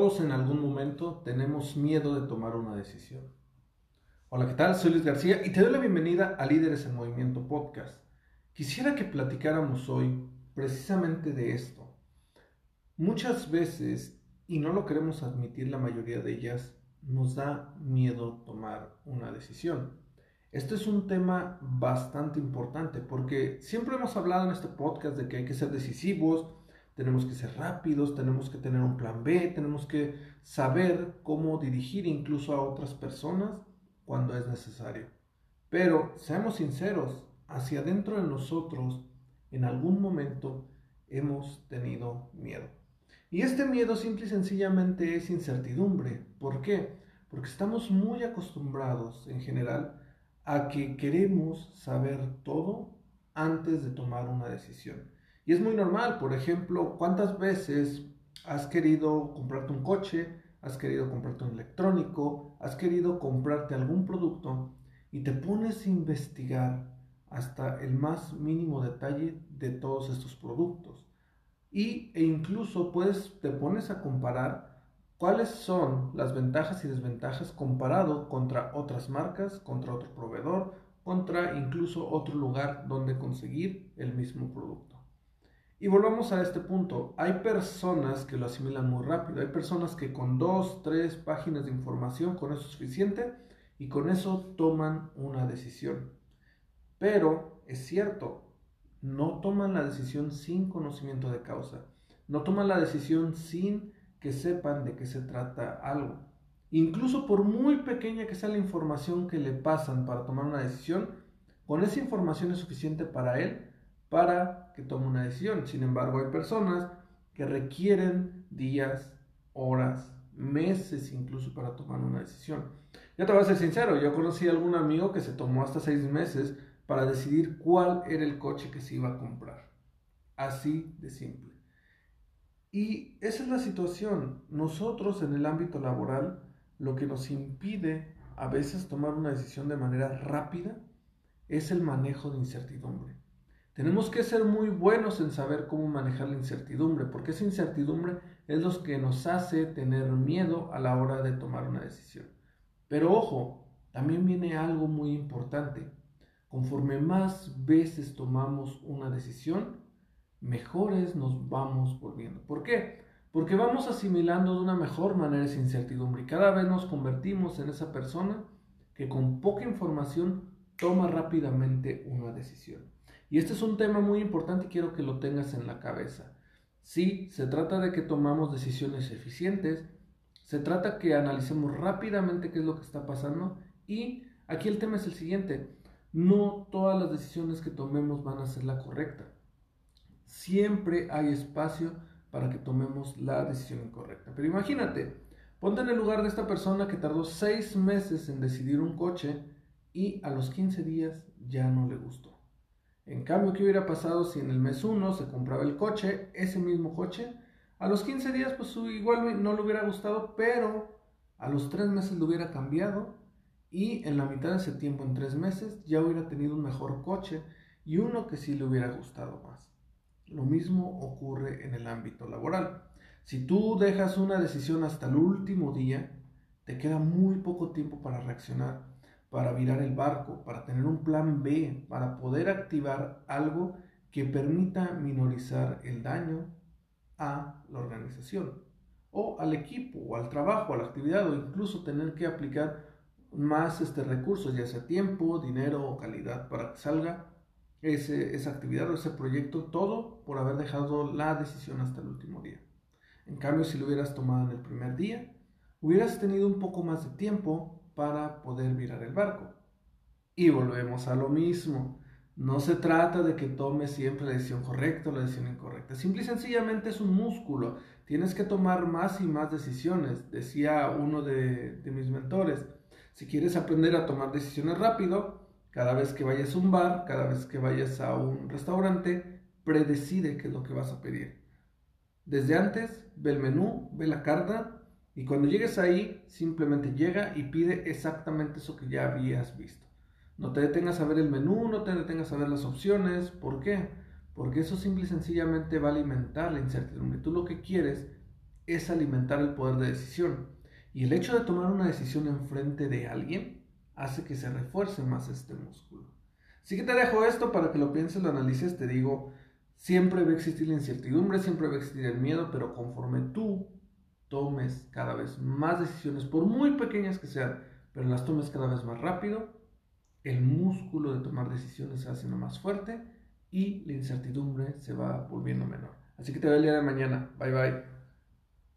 Todos en algún momento tenemos miedo de tomar una decisión. Hola, ¿qué tal? Soy Luis García y te doy la bienvenida a Líderes en Movimiento Podcast. Quisiera que platicáramos hoy precisamente de esto. Muchas veces, y no lo queremos admitir la mayoría de ellas, nos da miedo tomar una decisión. Este es un tema bastante importante porque siempre hemos hablado en este podcast de que hay que ser decisivos, tenemos que ser rápidos, tenemos que tener un plan B, tenemos que saber cómo dirigir incluso a otras personas cuando es necesario. Pero seamos sinceros, hacia adentro de nosotros, en algún momento hemos tenido miedo. Y este miedo simple y sencillamente es incertidumbre. ¿Por qué? Porque estamos muy acostumbrados en general a que queremos saber todo antes de tomar una decisión. Es muy normal, por ejemplo, ¿cuántas veces has querido comprarte un coche, has querido comprarte un electrónico, has querido comprarte algún producto y te pones a investigar hasta el más mínimo detalle de todos estos productos? Y, e incluso puedes, te pones a comparar cuáles son las ventajas y desventajas comparado contra otras marcas, contra otro proveedor, contra incluso otro lugar donde conseguir el mismo producto. Y volvamos a este punto. Hay personas que lo asimilan muy rápido. Hay personas que con dos, tres páginas de información, con eso es suficiente y con eso toman una decisión. Pero es cierto, no toman la decisión sin conocimiento de causa. No toman la decisión sin que sepan de qué se trata algo. Incluso por muy pequeña que sea la información que le pasan para tomar una decisión, con esa información es suficiente para él para tome una decisión. Sin embargo, hay personas que requieren días, horas, meses incluso para tomar una decisión. Ya te voy a ser sincero, yo conocí a algún amigo que se tomó hasta seis meses para decidir cuál era el coche que se iba a comprar. Así de simple. Y esa es la situación. Nosotros en el ámbito laboral, lo que nos impide a veces tomar una decisión de manera rápida es el manejo de incertidumbre. Tenemos que ser muy buenos en saber cómo manejar la incertidumbre, porque esa incertidumbre es lo que nos hace tener miedo a la hora de tomar una decisión. Pero ojo, también viene algo muy importante. Conforme más veces tomamos una decisión, mejores nos vamos volviendo. ¿Por qué? Porque vamos asimilando de una mejor manera esa incertidumbre y cada vez nos convertimos en esa persona que con poca información toma rápidamente una decisión. Y este es un tema muy importante y quiero que lo tengas en la cabeza. Sí, se trata de que tomamos decisiones eficientes, se trata que analicemos rápidamente qué es lo que está pasando y aquí el tema es el siguiente, no todas las decisiones que tomemos van a ser la correcta. Siempre hay espacio para que tomemos la decisión incorrecta. Pero imagínate, ponte en el lugar de esta persona que tardó seis meses en decidir un coche y a los 15 días ya no le gustó. En cambio, ¿qué hubiera pasado si en el mes 1 se compraba el coche, ese mismo coche? A los 15 días, pues igual no le hubiera gustado, pero a los 3 meses lo hubiera cambiado y en la mitad de ese tiempo, en 3 meses, ya hubiera tenido un mejor coche y uno que sí le hubiera gustado más. Lo mismo ocurre en el ámbito laboral. Si tú dejas una decisión hasta el último día, te queda muy poco tiempo para reaccionar para virar el barco, para tener un plan B, para poder activar algo que permita minorizar el daño a la organización o al equipo o al trabajo, a la actividad o incluso tener que aplicar más este recursos, ya sea tiempo, dinero o calidad para que salga ese, esa actividad o ese proyecto, todo por haber dejado la decisión hasta el último día. En cambio, si lo hubieras tomado en el primer día, hubieras tenido un poco más de tiempo para poder virar el barco. Y volvemos a lo mismo. No se trata de que tomes siempre la decisión correcta o la decisión incorrecta. Simple y sencillamente es un músculo. Tienes que tomar más y más decisiones. Decía uno de, de mis mentores, si quieres aprender a tomar decisiones rápido, cada vez que vayas a un bar, cada vez que vayas a un restaurante, predecide qué es lo que vas a pedir. Desde antes, ve el menú, ve la carta y cuando llegues ahí, simplemente llega y pide exactamente eso que ya habías visto. No te detengas a ver el menú, no te detengas a ver las opciones. ¿Por qué? Porque eso simple y sencillamente va a alimentar la incertidumbre. Tú lo que quieres es alimentar el poder de decisión. Y el hecho de tomar una decisión en frente de alguien hace que se refuerce más este músculo. Así que te dejo esto para que lo pienses, lo analices. Te digo, siempre va a existir la incertidumbre, siempre va a existir el miedo, pero conforme tú tomes cada vez más decisiones, por muy pequeñas que sean, pero las tomes cada vez más rápido, el músculo de tomar decisiones se hace más fuerte y la incertidumbre se va volviendo menor. Así que te veo el día de mañana. Bye bye.